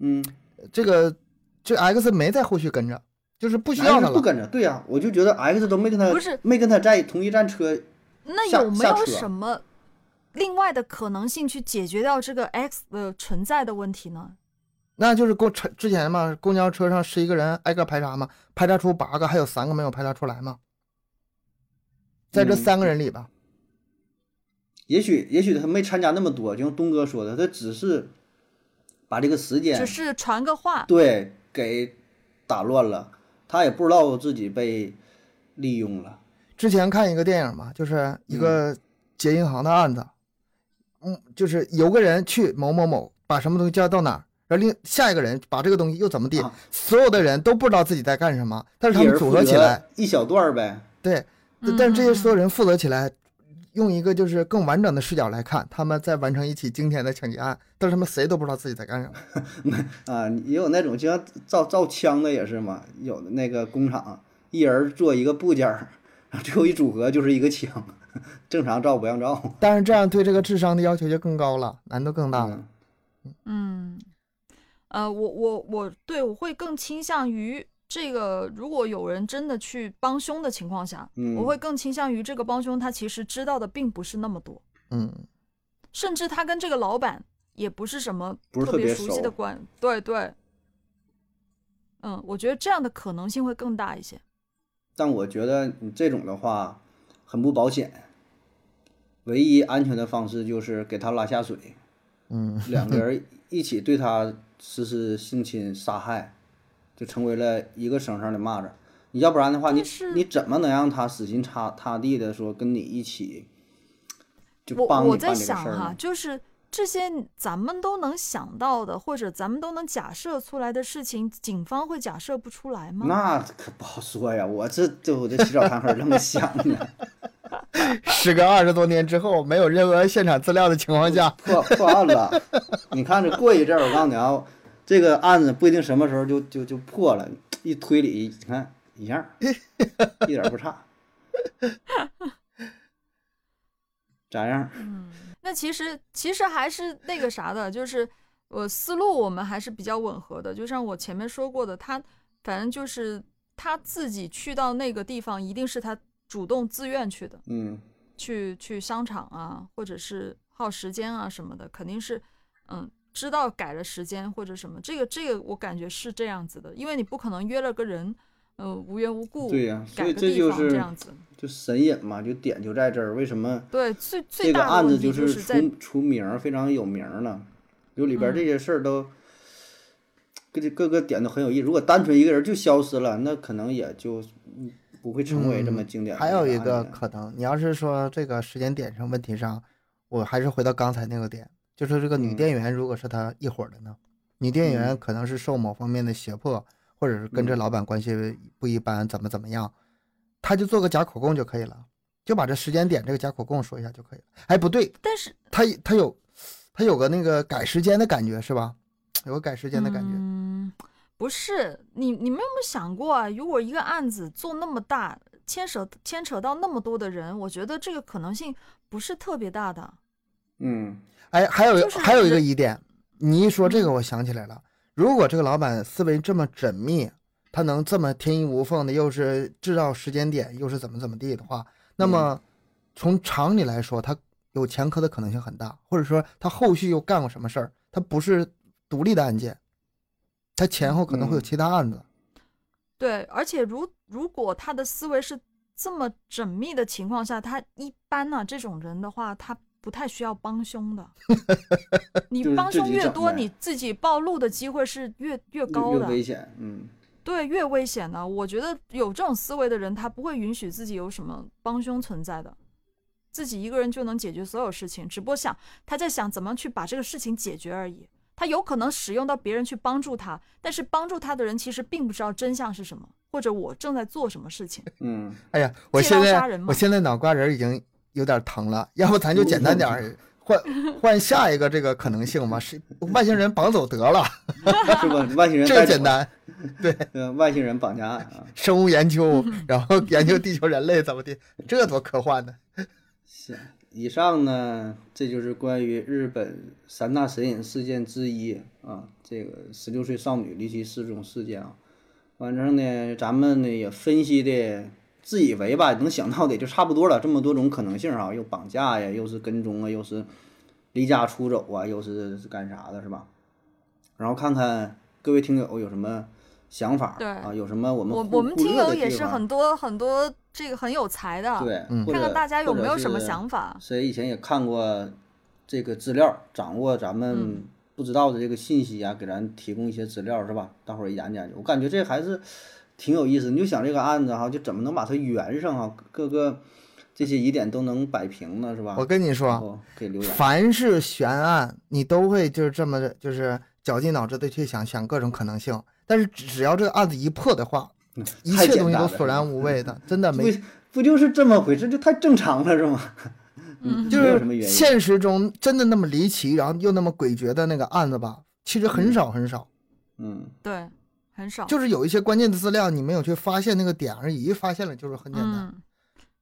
嗯，这个这 X 没在后续跟着。就是不需要他了，不跟着。对呀，我就觉得 X 都没跟他，不是没跟他在同一站车。那有没有什么另外的可能性去解决掉这个 X 的存在的问题呢？那就是公车之前嘛，公交车上十一个人挨个排查嘛，排查出八个，还有三个没有排查出来嘛。在这三个人里吧，也许也许他没参加那么多，就像东哥说的，他只是把这个时间只是传个话，对，给打乱了。他也不知道自己被利用了，之前看一个电影嘛，就是一个劫银行的案子，嗯，就是有个人去某某某把什么东西交到哪儿，然后另下一个人把这个东西又怎么地，所有的人都不知道自己在干什么，但是他们组合起来一小段呗。对，但是这些所有人负责起来。用一个就是更完整的视角来看，他们在完成一起惊天的抢劫案，但是他们谁都不知道自己在干什么。啊，也有那种就像造造枪的也是嘛，有的那个工厂一人做一个部件儿，最后一组合就是一个枪，正常照不让照。但是这样对这个智商的要求就更高了，难度更大了。嗯，呃，我我我对我会更倾向于。这个如果有人真的去帮凶的情况下，我会更倾向于这个帮凶他其实知道的并不是那么多，嗯，甚至他跟这个老板也不是什么特别熟悉的关，对对，嗯，我觉得这样的可能性会更大一些。但我觉得你这种的话很不保险，唯一安全的方式就是给他拉下水，嗯，两个人一起对他实施性侵杀害。就成为了一个绳上的蚂蚱，你要不然的话，你你怎么能让他死心塌塌地的说跟你一起就帮我在想哈，就是这些咱们都能想到的，或者咱们都能假设出来的事情，警方会假设不出来吗？那可不好说呀，我这这我这起早贪黑这么想的。时隔二十多年之后，没有任何现场资料的情况下 破破案了。你看这过一阵儿，我告诉你啊。这个案子不一定什么时候就就就破了，一推理，你看一样，一点不差，咋样？嗯，那其实其实还是那个啥的，就是我思路我们还是比较吻合的。就像我前面说过的，他反正就是他自己去到那个地方，一定是他主动自愿去的。嗯，去去商场啊，或者是耗时间啊什么的，肯定是嗯。知道改了时间或者什么，这个这个我感觉是这样子的，因为你不可能约了个人，呃，无缘无故对呀，所以这就是这样子，就神隐嘛，就点就在这儿。为什么？对，最最大案子就是出出名非常有名了，就里边这些事儿都，各各个点都很有意思。如果单纯一个人就消失了，那可能也就不会成为这么经典。还有一个可能，你要是说这个时间点上问题上，我还是回到刚才那个点。就是这个女店员，如果是他一伙的呢？女店员可能是受某方面的胁迫，或者是跟这老板关系不一般，怎么怎么样，他就做个假口供就可以了，就把这时间点这个假口供说一下就可以了。哎，不对，但是他他有他有个那个改时间的感觉是吧？有个改时间的感觉。嗯，不是，你你们有没有想过啊？如果一个案子做那么大，牵扯牵扯到那么多的人，我觉得这个可能性不是特别大的。嗯。哎，还有还有一个疑点，你一说这个，我想起来了。如果这个老板思维这么缜密，他能这么天衣无缝的，又是制造时间点，又是怎么怎么地的话，那么从常理来说，他有前科的可能性很大，或者说他后续又干过什么事儿，他不是独立的案件，他前后可能会有其他案子。对，而且如如果他的思维是这么缜密的情况下，他一般呢这种人的话，他。不太需要帮凶的，你帮凶越多，你自己暴露的机会是越越高的，越危险。嗯，对，越危险呢。我觉得有这种思维的人，他不会允许自己有什么帮凶存在的，自己一个人就能解决所有事情，只不过想他在想怎么去把这个事情解决而已。他有可能使用到别人去帮助他，但是帮助他的人其实并不知道真相是什么，或者我正在做什么事情。嗯，哎呀，我现在我现在脑瓜仁已经。有点疼了，要不咱就简单点儿，换换下一个这个可能性吧？是外星人绑走得了，是吧？外星人 这简单，对，外星人绑架案啊，生物研究，然后研究地球人类怎么的，这多科幻呢？行，以上呢，这就是关于日本三大神隐事件之一啊，这个十六岁少女离奇失踪事件啊，反正呢，咱们呢也分析的。自以为吧，能想到的也就差不多了。这么多种可能性啊，又绑架呀，又是跟踪啊，又是离家出走啊，又是干啥的，是吧？然后看看各位听友有什么想法，对啊，有什么我们我我们听友也是很多很多这个很有才的，对，看看大家有没有什么想法。谁以前也看过这个资料，掌握咱们不知道的这个信息啊，给咱提供一些资料，是吧？大伙儿研究研究，我感觉这还是。挺有意思。你就想这个案子哈，就怎么能把它圆上哈，各个这些疑点都能摆平呢，是吧？我跟你说，可以留言。凡是悬案，你都会就是这么就是绞尽脑汁的去想想各种可能性。但是只要这个案子一破的话，一切东西都索然无味的，真的没不就是这么回事？就太正常了，是吗？嗯，就是现实中真的那么离奇，然后又那么诡谲的那个案子吧，其实很少很少。嗯，对，很少。就是有一些关键的资料你没有去发现那个点而已，一发现了就是很简单。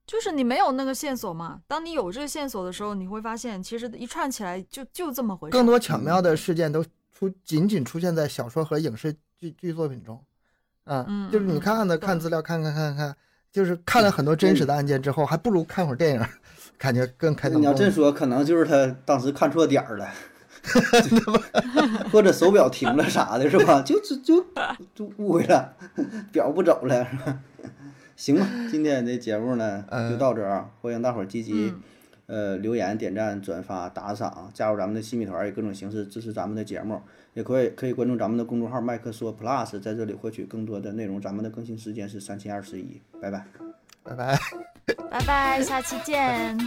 就是你没有那个线索嘛？当你有这个线索的时候，你会发现其实一串起来就就这么回事。更多巧妙的事件都出仅仅出现在小说和影视剧剧作品中。嗯，就是你看案子看资料看看看看，就是看了很多真实的案件之后，还不如看会儿电影。感觉更开你要这说，可能就是他当时看错点儿了，或者手表停了啥的，是吧？就就就就误会了，表不走了，是吧？行吧，今天的节目呢就到这儿啊！欢迎大伙儿积极呃，留言、点赞、转发、打赏、加入咱们的新米团，以各种形式支持咱们的节目，也可以可以关注咱们的公众号“麦克说 Plus”，在这里获取更多的内容。咱们的更新时间是三七二十一，拜拜，拜拜，拜拜，下期见。